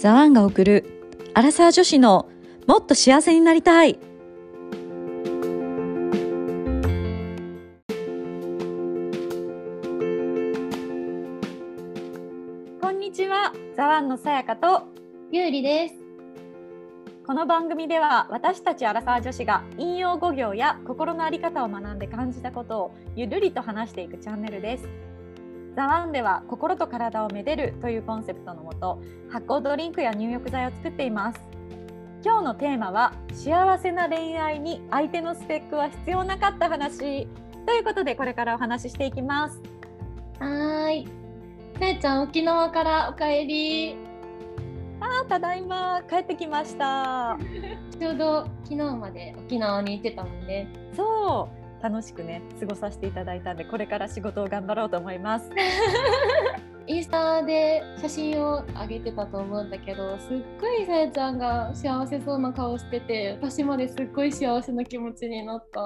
ザワンが送るアラサー女子のもっと幸せになりたいこんにちはザワンのさやかとゆうりです。この番組では私たちアラサー女子が引用語行や心の在り方を学んで感じたことをゆるりと話していくチャンネルです。ザワンでは心と体をめでるというコンセプトのもと発酵ドリンクや入浴剤を作っています。今日のテーマは幸せな恋愛に相手のスペックは必要なかった話ということでこれからお話ししていきます。はーい。さやちゃん、沖縄からお帰り。あーただいま帰ってきました。ちょうど昨日まで沖縄に行ってたもんね。そう楽しくね過ごさせていただいたんでこれから仕事を頑張ろうと思います。インスタで写真を上げてたと思うんだけど、すっごいさやちゃんが幸せそうな顔してて、私まですっごい幸せな気持ちになった。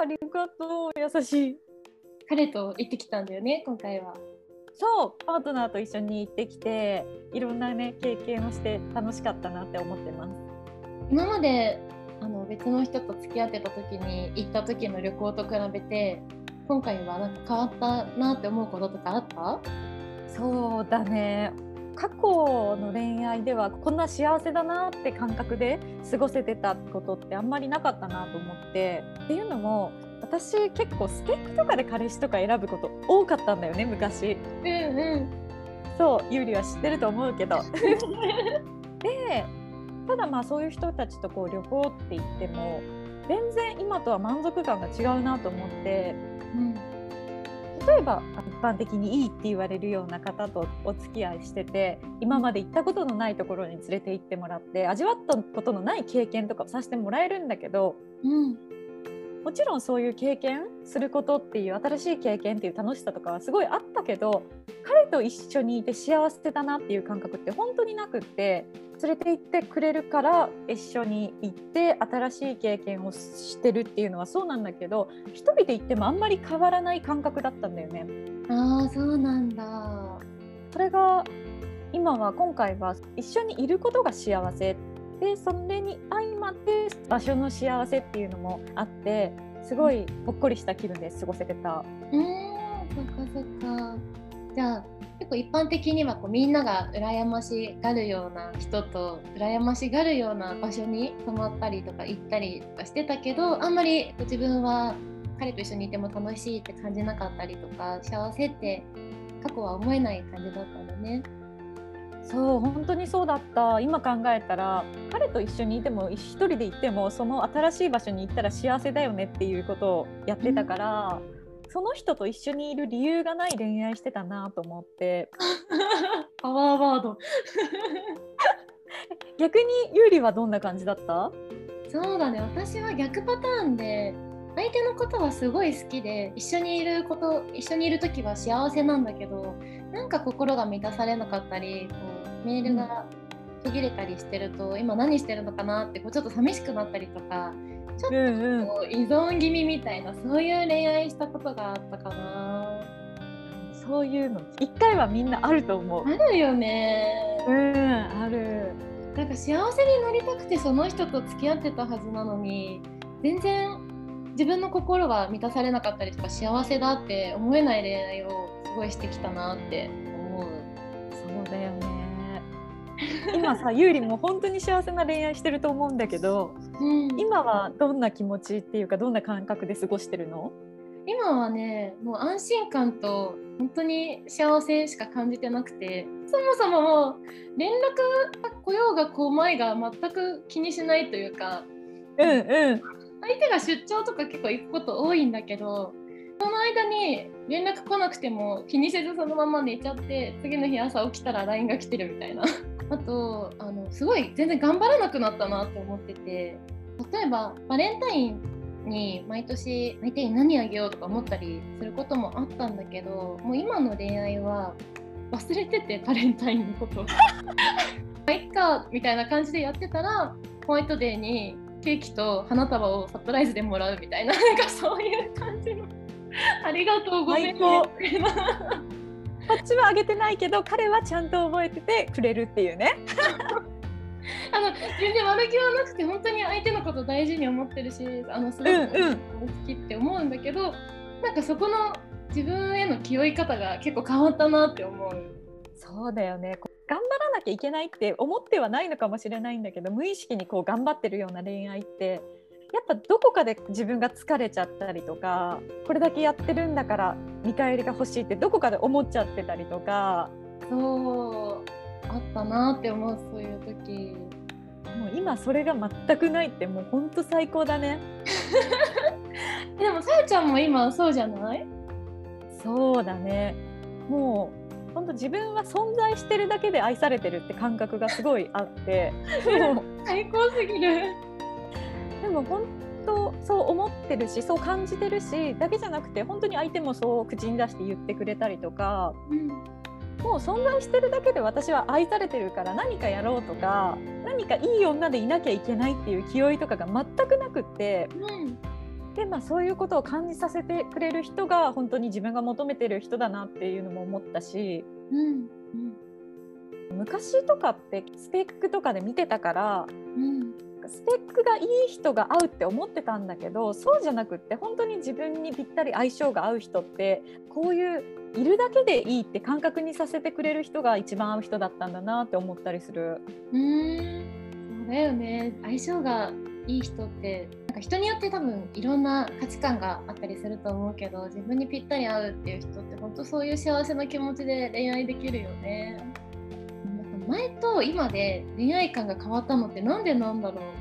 ありがとう優しい。彼と行ってきたんだよね、今回は。そうパートナーと一緒に行ってきていろんなね経験をして楽しかったなって思ってます。今まであの別の人と付き合ってた時に行った時の旅行と比べて、今回はなんか変わったなって思うこととかあった？そうだね。過去の恋愛ではこんな幸せだなって感覚で過ごせてたことってあんまりなかったなと思ってっていうのも私結構スペックとかで彼氏とか選ぶこと多かったんだよね昔。うんうん。そうゆうりは知ってると思うけど。でただまあそういう人たちとこう旅行って言っても全然今とは満足感が違うなと思ってうん。例えば一般的にいいって言われるような方とお付き合いしてて今まで行ったことのないところに連れて行ってもらって味わったことのない経験とかをさせてもらえるんだけどうんもちろんそういう経験することっていう新しい経験っていう楽しさとかはすごいあったけど彼と一緒にいて幸せだなっていう感覚って本当になくって連れて行ってくれるから一緒に行って新しい経験をしてるっていうのはそうなんだけど一人で行ってもあんまり変わらない感覚だったんだよね。ああそうなんだ。それが今は今回は一緒にいることが幸せでそれに相まって場所の幸せっていうのもあってすごいほっこりした気分で過ごせてた。うーんそっかそっか。じゃあ結構一般的にはこうみんなが羨ましがるような人と羨ましがるような場所に泊まったりとか行ったりとかしてたけどあんまり自分は彼と一緒にいても楽しいって感じなかったりとか幸せって過去は思えない感じだったんだね。そう本当にそうだった。今考えたら彼と一緒にいても一人で行ってもその新しい場所に行ったら幸せだよねっていうことをやってたから、その人と一緒にいる理由がない恋愛してたなと思って。パワーワード。逆にゆうりはどんな感じだった？そうだね。私は逆パターンで相手のことはすごい好きで一緒にいること一緒にいる時は幸せなんだけどなんか心が満たされなかったりこうメールが途切れたりしてると、今何してるのかなってこうちょっと寂しくなったりとかちょっとうんうんこう依存気味みたいなそういう恋愛したことがあったかなそういうの一回はみんなあると思う。あるよねうんある。なんか幸せになりたくてその人と付き合ってたはずなのに全然自分の心が満たされなかったりとか幸せだって思えない恋愛をすごいしてきたなって思う。そうだよね。今さゆうりも本当に幸せな恋愛してると思うんだけどうん、今はどんな気持ちっていうかどんな感覚で過ごしてるの？今はねもう安心感と本当に幸せしか感じてなくてそもそももう連絡が来ようが来まいが全く気にしないというかうんうん相手が出張とか結構行くこと多いんだけどその間に連絡来なくても気にせずそのまま寝ちゃって次の日朝起きたら LINE が来てるみたいな。あとあのすごい全然頑張らなくなったなって思ってて。例えばバレンタインに毎年相手に何あげようとか思ったりすることもあったんだけどもう今の恋愛は忘れててバレンタインのこと まあいっかみたいな感じでやってたらホワイトデーにケーキと花束をサプライズでもらうみたいななんかそういう感じの。ありがとうごめんね最高みたいなこっちはあげてないけど彼はちゃんと覚えててくれるっていうね。あの全然悪気はなくて本当に相手のこと大事に思ってるしあのすごく好きって思うんだけど、うんうん、なんかそこの自分への気負い方が結構変わったなって思う。そうだよね頑張らなきゃいけないって思ってはないのかもしれないんだけど無意識にこう頑張ってるような恋愛ってやっぱどこかで自分が疲れちゃったりとかこれだけやってるんだから見返りが欲しいってどこかで思っちゃってたりとか。そうあったなって思うそういう時。もう今それが全くないってもうほんと最高だね。でもさやちゃんも今そうじゃない？そうだね。もう本当自分は存在してるだけで愛されてるって感覚がすごいあって。最高すぎるでも本当そう思ってるしそう感じてるしだけじゃなくて本当に相手もそう口に出して言ってくれたりとか、うん、もう存在してるだけで私は愛されてるから何かやろうとか何かいい女でいなきゃいけないっていう気負いとかが全くなくって、うんでまあ、そういうことを感じさせてくれる人が本当に自分が求めてる人だなっていうのも思ったし、うん。うん、昔とかってスペックとかで見てたから、うん、スペックがいい人が合うって思ってたんだけどそうじゃなくって本当に自分にぴったり相性が合う人ってこういういるだけでいいって感覚にさせてくれる人が一番合う人だったんだなって思ったりする。うんそうだよね相性がいい人ってなんか人によって多分いろんな価値観があったりすると思うけど自分にぴったり合うっていう人って本当そういう幸せな気持ちで恋愛できるよね。前と今で恋愛観が変わったのってなんでなんだろう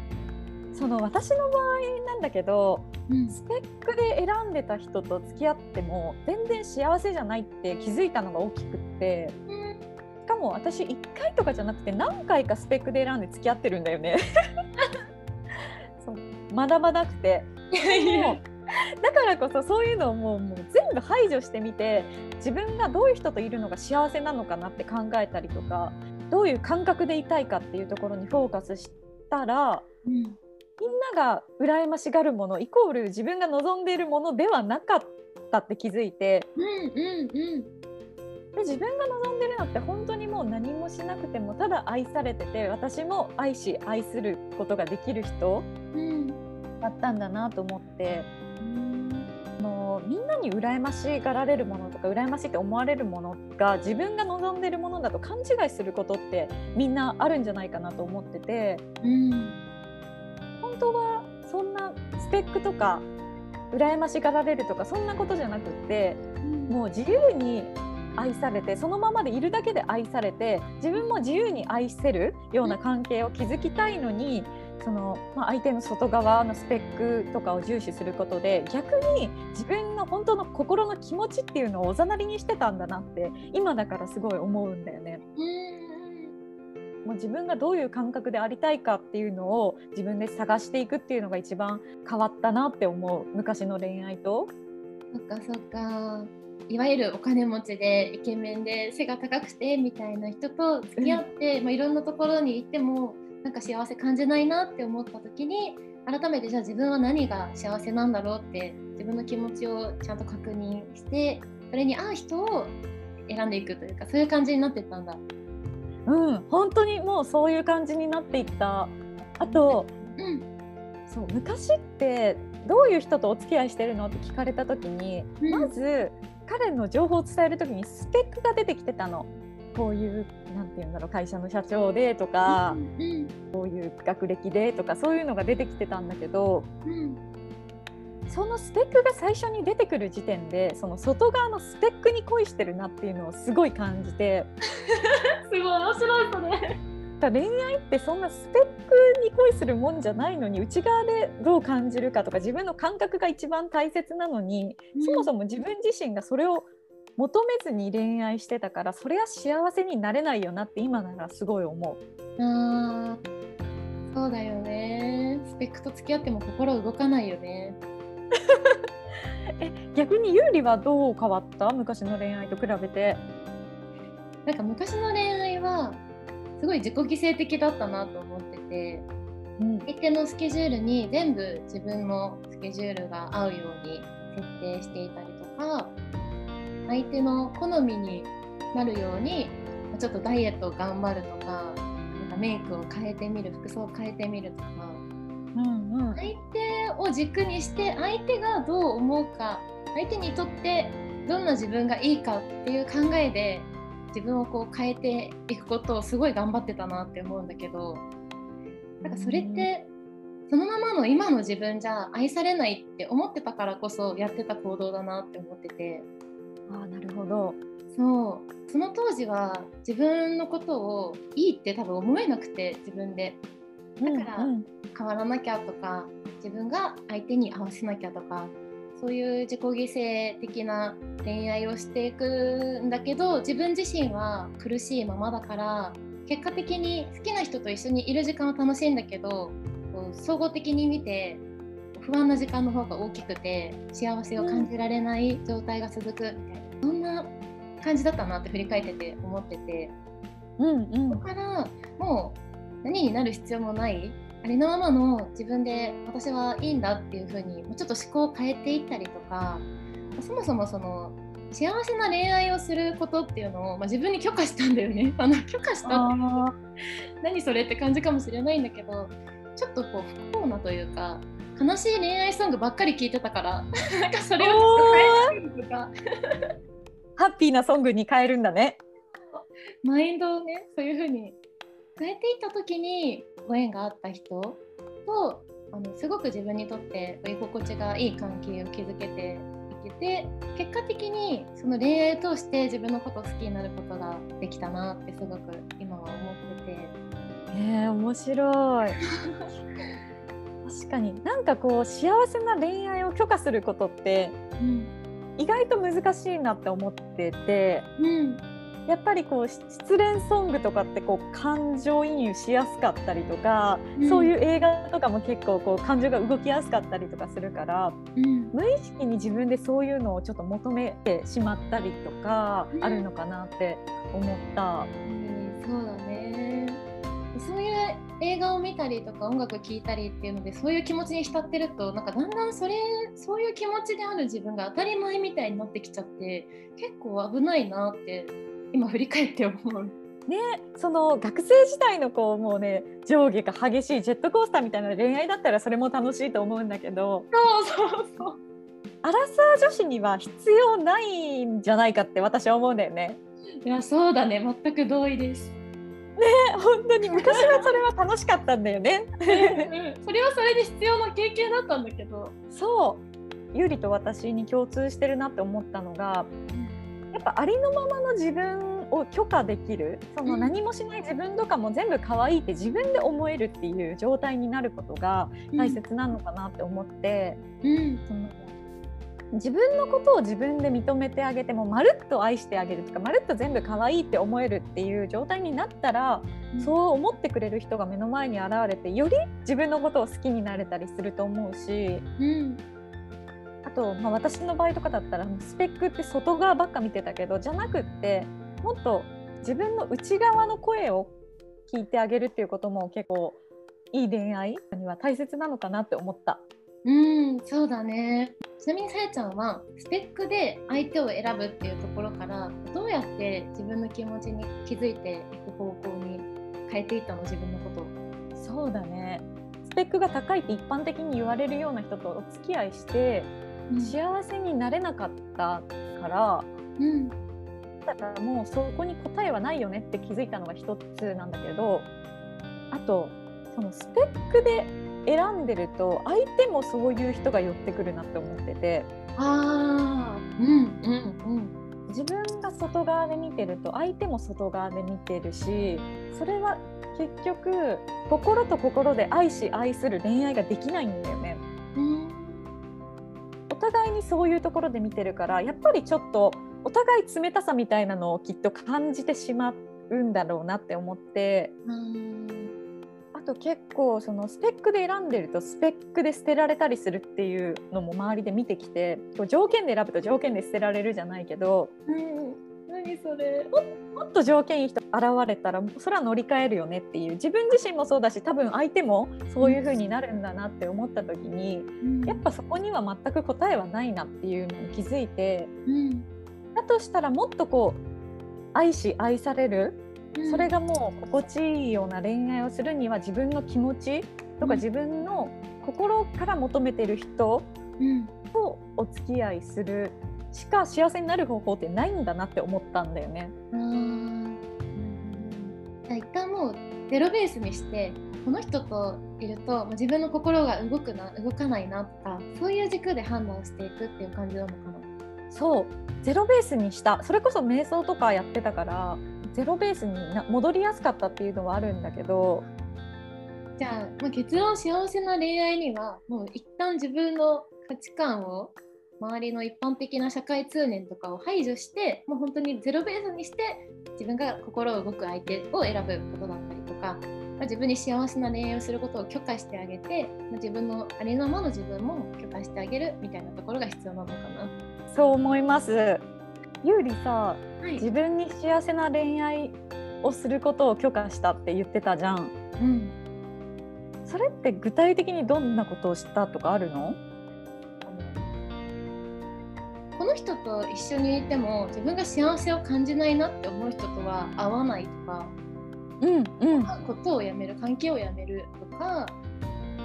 その私の場合なんだけど、うん、スペックで選んでた人と付き合っても全然幸せじゃないって気づいたのが大きくって、うん、しかも私1回とかじゃなくて何回かスペックで選んで付き合ってるんだよね。そう。学ばなくて。だからこそそういうのをもうもう全部排除してみて自分がどういう人といるのが幸せなのかなって考えたりとかどういう感覚でいたいかっていうところにフォーカスしたら、うん、みんなが羨ましがるものイコール自分が望んでいるものではなかったって気づいて、うんうんうん、で自分が望んでるのって本当にもう何もしなくてもただ愛されてて私も愛し愛することができる人だったんだなと思って。みんなに羨ましがられるものとか羨ましいって思われるものが自分が望んでるものだと勘違いすることってみんなあるんじゃないかなと思ってて、うん、本当はそんなスペックとか羨ましがられるとかそんなことじゃなくって、うん、もう自由に愛されてそのままでいるだけで愛されて自分も自由に愛せるような関係を築きたいのにその、まあ、相手の外側のスペックとかを重視することで逆に自分の本当の心の気持ちっていうのをおざなりにしてたんだなって今だからすごい思うんだよね。もう自分がどういう感覚でありたいかっていうのを自分で探していくっていうのが一番変わったなって思う昔の恋愛と。そっかそっかいわゆるお金持ちでイケメンで背が高くてみたいな人と付き合って、うん、まあ、いろんなところに行ってもなんか幸せ感じないなって思った時に改めてじゃあ自分は何が幸せなんだろうって自分の気持ちをちゃんと確認してそれに合う人を選んでいくというかそういう感じになっていったんだ。うん。本当にもうそういう感じになっていった。あと、うん、そう昔ってどういう人とお付き合いしてるのって聞かれた時に、うん、まず彼の情報を伝える時にスペックが出てきてたの。こういうなんて言うんだろう会社の社長でとか、うん、こういう学歴でとかそういうのが出てきてたんだけど、うん、そのスペックが最初に出てくる時点でその外側のスペックに恋してるなっていうのをすごい感じて。す ごい面白いそれ。恋愛ってそんなスペックに恋するもんじゃないのに内側でどう感じるかとか自分の感覚が一番大切なのに、うん、そもそも自分自身がそれを求めずに恋愛してたからそれは幸せになれないよなって今ならすごい思う。あそうだよねスペックと付き合っても心動かないよね。え逆にゆうりはどう変わった？昔の恋愛と比べて。なんか昔の恋愛はすごい自己犠牲的だったなと思ってて、うん、相手のスケジュールに全部自分のスケジュールが合うように設定していたりとか相手の好みになるようにちょっとダイエットを頑張るとかなんかメイクを変えてみる服装を変えてみるとか、うんうん、相手を軸にして相手がどう思うか相手にとってどんな自分がいいかっていう考えで自分をこう変えていくことをすごい頑張ってたなって思うんだけどなんかそれってそのままの今の自分じゃ愛されないって思ってたからこそやってた行動だなって思ってて。あなるほど。そう。その当時は自分のことをいいって多分思えなくて自分で。だから変わらなきゃとか自分が相手に合わせなきゃとかそういう自己犠牲的な恋愛をしていくんだけど自分自身は苦しいままだから結果的に好きな人と一緒にいる時間は楽しいんだけど総合的に見て不安な時間の方が大きくて幸せを感じられない状態が続くみたいな、そんな感じだったなって振り返ってて思ってて、うんうん、そこからもう何になる必要もないありのままの自分で私はいいんだっていう風にもうちょっと思考を変えていったりとかそもそもその幸せな恋愛をすることっていうのを、まあ、自分に許可したんだよね。あの許可したって何それって感じかもしれないんだけどちょっとこう不幸なというか悲しい恋愛ソングばっかり聴いてたから なんかそれを変えるとか。ハッピーなソングに変えるんだね。マインドをねそういう風に変えていった時にご縁があった人とあのすごく自分にとって居心地がいい関係を築けていけて結果的にその恋愛を通して自分のことを好きになることができたなってすごく今は思ってて。えー、面白い。確かになんかこう幸せな恋愛を許可することって、うん、意外と難しいなって思ってて、うん、やっぱりこう失恋ソングとかってこう感情移入しやすかったりとか、うん、そういう映画とかも結構こう感情が動きやすかったりとかするから、うん、無意識に自分でそういうのをちょっと求めてしまったりとかあるのかなって思った。うん、そうだね。そういう映画を見たりとか音楽聴いたりっていうのでそういう気持ちに浸ってるとなんかだんだんそれそういう気持ちである自分が当たり前みたいになってきちゃって結構危ないなって今振り返って思う。ね、その学生時代のこうもうね上下が激しいジェットコースターみたいな恋愛だったらそれも楽しいと思うんだけどそうそうそうアラサー女子には必要ないんじゃないかって私は思うんだよね。いやそうだね全く同意です。ね本当に昔はそれは楽しかったんだよね。うん、それはそれで必要な経験だったんだけど。そうゆりと私に共通してるなって思ったのが、やっぱありのままの自分を許可できるその何もしない自分とかも全部可愛いって自分で思えるっていう状態になることが大切なのかなって思って、うん、その自分のことを自分で認めてあげてもまるっと愛してあげるとかまるっと全部可愛いって思えるっていう状態になったら、うん、そう思ってくれる人が目の前に現れてより自分のことを好きになれたりすると思うし、うん、あと、まあ、私の場合とかだったらスペックって外側ばっか見てたけどじゃなくってもっと自分の内側の声を聞いてあげるっていうことも結構いい恋愛には大切なのかなって思った。うんそうだね。ちなみにさやちゃんはスペックで相手を選ぶっていうところからどうやって自分の気持ちに気づいていく方向に変えていったの？自分のことそうだね。スペックが高いって一般的に言われるような人とお付き合いして幸せになれなかったから、うん、だからもうそこに答えはないよねって気づいたのが一つなんだけどあとそのスペックで選んでると相手もそういう人が寄ってくるなって思ってて。あうんうんうん。自分が外側で見てると相手も外側で見てるしそれは結局心と心で愛し愛する恋愛ができないんだよね。互いにそういうところで見てるからやっぱりちょっとお互い冷たさみたいなのをきっと感じてしまうんだろうなって思って。あと結構そのスペックで選んでるとスペックで捨てられたりするっていうのも周りで見てきて条件で選ぶと条件で捨てられるじゃないけど、うん、何それ。もっと条件いい人現れたらそれは乗り換えるよねっていう。自分自身もそうだし多分相手もそういう風になるんだなって思った時に、うん、やっぱそこには全く答えはないなっていうのに気づいて、うん、だとしたらもっとこう愛し愛される、うん。それがもう心地いいような恋愛をするには自分の気持ちとうん。か自分の心から求めてる人うん。とお付き合いするしか幸せになる方法ってないんだなって思ったんだよね。あーじゃあ一旦もうゼロベースにしてこの人といるとまあ自分の心が動くな動かないなとかそういう軸で判断していくっていう感じなのかな。そうゼロベースにしたそれこそ瞑想とかやってたからゼロベースにな戻りやすかったっていうのはあるんだけどじゃあ、まあ、結論幸せな恋愛にはもう一旦自分の価値観を周りの一般的な社会通念とかを排除してもう本当にゼロベースにして自分が心動く相手を選ぶことだったりとか、まあ、自分に幸せな恋愛をすることを許可してあげて、まあ、自分のありのままの自分も許可してあげるみたいなところが必要なのかな。そう思います。ゆうりさはい自分に幸せな恋愛をすることを許可したって言ってたじゃん。うんそれって具体的にどんなことをしたとかあるの？の人と一緒にいても自分が幸せを感じないなって思う人とは会わないとかうんうんことをやめる関係をやめるとか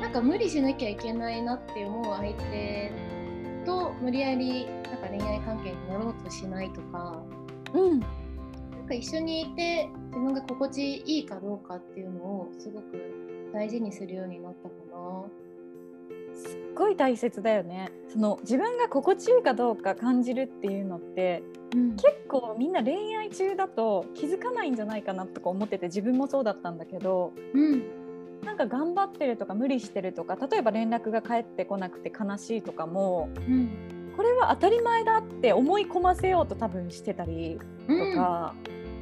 なんか無理しなきゃいけないなって思う相手と無理やりなんか恋愛関係になろうとしないとかうんなんか一緒にいて自分が心地いいかどうかっていうのをすごく大事にするようになったかな。すっごい大切だよね。その自分が心地いいかどうか感じるっていうのってうん。結構みんな恋愛中だと気づかないんじゃないかなとか思ってて自分もそうだったんだけどうん。なんか頑張ってるとか無理してるとか例えば連絡が返ってこなくて悲しいとかもうん。これは当たり前だって思い込ませようと多分してたりとか、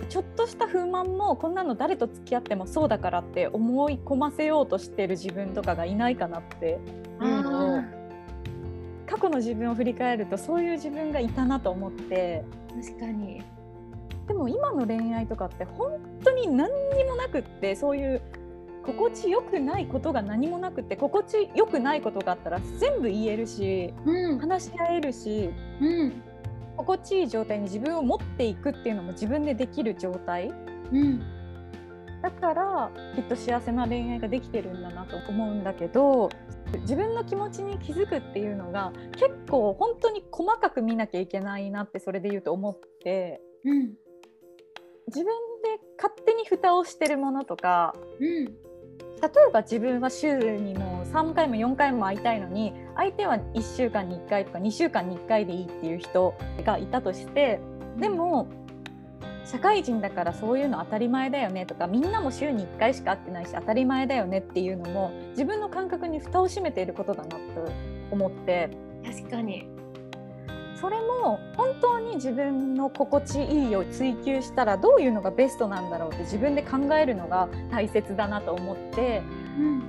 ちょっとした不満もこんなの誰と付き合ってもそうだからって思い込ませようとしてる自分とかがいないかなって。いうの過去の自分を振り返るとそういう自分がいたなと思って。ー確かに。でも今の恋愛とかって本当に何にもなくってそういう心地よくないことが何もなくって心地よくないことがあったら全部言えるしうん。話し合えるし。うん心地いい状態に自分を持っていくっていうのも自分でできる状態。うん。だからきっと幸せな恋愛ができてるんだなと思うんだけど自分の気持ちに気づくっていうのが結構本当に細かく見なきゃいけないなってそれで言うと思って。うん。自分で勝手に蓋をしてるものとかうん例えば自分は週にも3回も4回も会いたいのに相手は1週間に1回とか2週間に1回でいいっていう人がいたとしてでも社会人だからそういうの当たり前だよねとかみんなも週に1回しか会ってないし当たり前だよねっていうのも自分の感覚に蓋を閉めていることだなと思って確かに。それも本当に自分の心地いいを追求したらどういうのがベストなんだろうって自分で考えるのが大切だなと思ってうん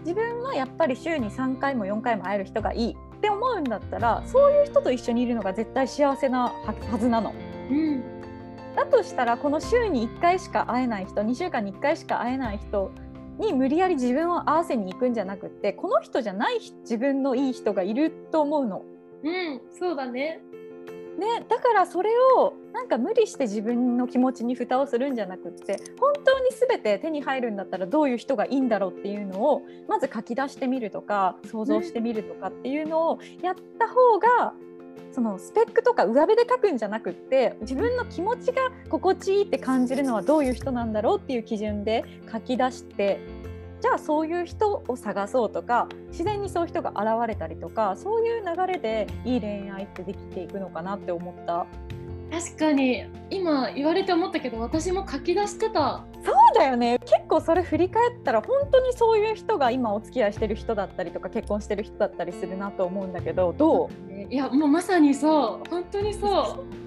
自分はやっぱり週に3回も4回も会える人がいいって思うんだったらそういう人と一緒にいるのが絶対幸せなははずなの。うんだとしたらこの週に1回しか会えない人2週間に1回しか会えない人に無理やり自分を合わせに行くんじゃなくってこの人じゃない自分のいい人がいると思うの。うんそうだね。ね、だからそれをなんか無理して自分の気持ちに蓋をするんじゃなくって本当に全て手に入るんだったらどういう人がいいんだろうっていうのをまず書き出してみるとか想像してみるとかっていうのをやった方がそのスペックとか上辺で書くんじゃなくって自分の気持ちが心地いいって感じるのはどういう人なんだろうっていう基準で書き出してじゃあそういう人を探そうとか自然にそういう人が現れたりとかそういう流れでいい恋愛ってできていくのかなって思った。確かに今言われて思ったけど私も書き出してた。そうだよね結構それ振り返ったら本当にそういう人が今お付き合いしてる人だったりとか結婚してる人だったりするなと思うんだけどどいやもうまさにそう本当にそう。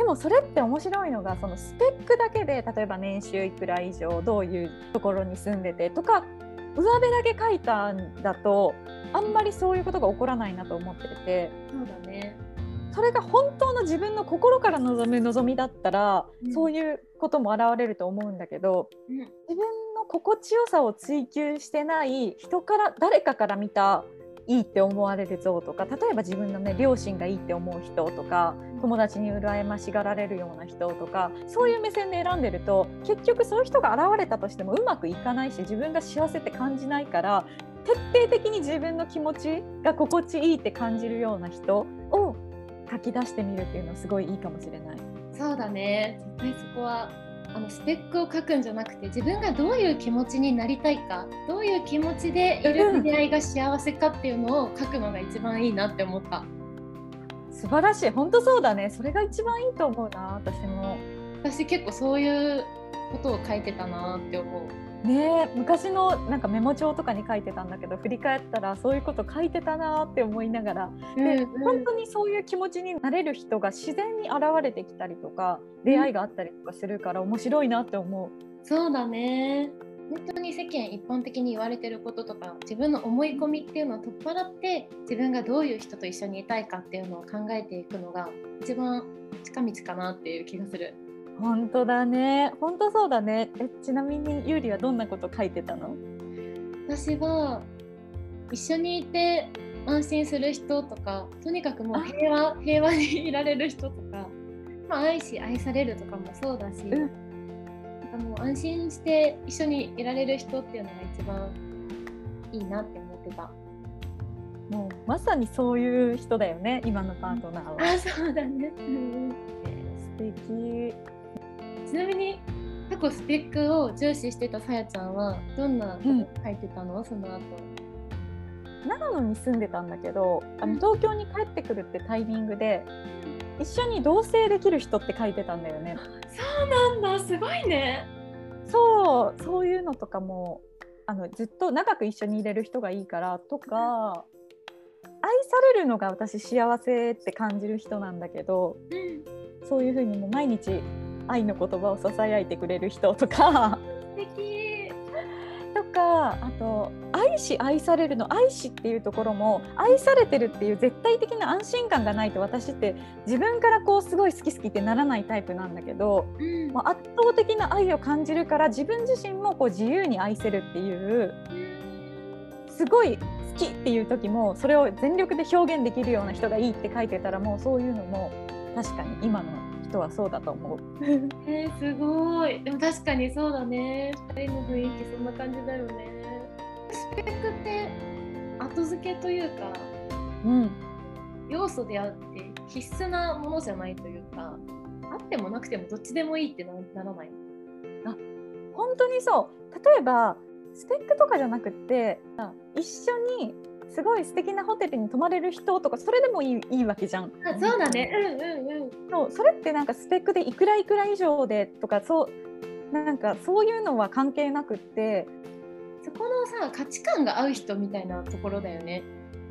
うでもそれって面白いのがそのスペックだけで例えば年収いくら以上どういうところに住んでてとか上辺だけ書いたんだとあんまりそういうことが起こらないなと思ってて。そうだね。それが本当の自分の心から望む望みだったら、うん。そういうことも現れると思うんだけどうん。自分の心地よさを追求してない人から誰かから見たいいって思われる像とか例えば自分のね両親がいいって思う人とか友達に羨ましがられるような人とかそういう目線で選んでると結局そういう人が現れたとしてもうまくいかないし自分が幸せって感じないから徹底的に自分の気持ちが心地いいって感じるような人を書き出してみるっていうのはすごいいいかもしれない。そうだね。絶対そこはあのスペックを書くんじゃなくて自分がどういう気持ちになりたいかどういう気持ちでいる出会いが幸せかっていうのを書くのが一番いいなって思った。素晴らしい。本当そうだね。それが一番いいと思うな私も。私結構そういうことを書いてたなって思うね昔のなんかメモ帳とかに書いてたんだけど振り返ったらそういうこと書いてたなって思いながら、うんうん、で本当にそういう気持ちになれる人が自然に現れてきたりとか出会いがあったりとかするから面白いなって思う。そうだね本当に世間一般的に言われてることとか自分の思い込みっていうのを取っ払って自分がどういう人と一緒にいたいかっていうのを考えていくのが一番近道かなっていう気がする。本当だね。本当そうだね。えちなみにゆうりはどんなこと書いてたの？私は一緒にいて安心する人とかとにかくもう平和平和にいられる人とか、まあ、愛し愛されるとかもそうだし、うん、なんかもう安心して一緒にいられる人っていうのが一番いいなって思ってた。もうまさにそういう人だよね今のパートナーは。あそうだね、うん、素敵ちなみに過去スペックを重視してたさやちゃんはどんなこと書いてたの、うん、その後。長野に住んでたんだけどあの東京に帰ってくるってタイミングで一緒に同棲できる人って書いてたんだよね。そうなんだすごいね。そうそういうのとかもあのずっと長く一緒にいれる人がいいからとか愛されるのが私幸せって感じる人なんだけど、うん、そういうふうにも毎日愛の言葉をささやいてくれる人とか。とかあと愛し愛されるの愛しっていうところも愛されてるっていう絶対的な安心感がないと私って自分からこうすごい好き好きってならないタイプなんだけど、うん、まあ、圧倒的な愛を感じるから自分自身もこう自由に愛せるっていうすごい好きっていう時もそれを全力で表現できるような人がいいって書いてたらもうそういうのも確かに今の人はそうだと思う。えー、すごい。でも確かにそうだね。2人の雰囲気そんな感じだよね。スペックって後付けというか、うん、要素であって必須なものじゃないというか、あってもなくてもどっちでもいいってならない？あ本当にそう。例えばスペックとかじゃなくって一緒にすごい素敵なホテルに泊まれる人とかそれでもいいいいわけじゃん。あそうだね。うんうんうん。そうそれってなんかスペックでいくらいくら以上でとかそうなんかそういうのは関係なくってそこのさ価値観が合う人みたいなところだよね。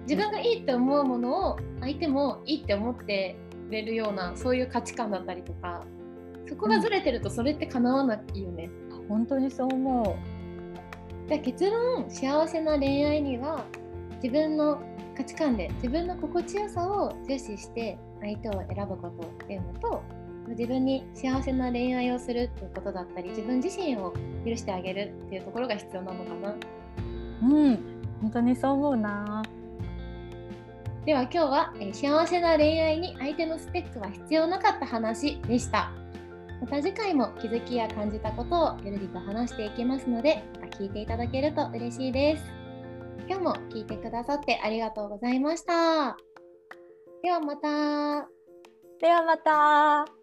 自分がいいって思うものを相手もいいって思ってくれるようなそういう価値観だったりとかそこがずれてるとそれって叶わないよね。うん、本当にそう思う。結論幸せな恋愛には自分の価値観で自分の心地よさを重視して相手を選ぶことっていうのと自分に幸せな恋愛をするっていうことだったり自分自身を許してあげるっていうところが必要なのかな。うん本当にそう思うな。では今日は、えー、幸せな恋愛に相手のスペックは必要なかった話でした。また次回も気づきや感じたことをゆるりと話していきますのでまた聞いていただけると嬉しいです。今日も聞いてくださってありがとうございました。ではまた。ではまた。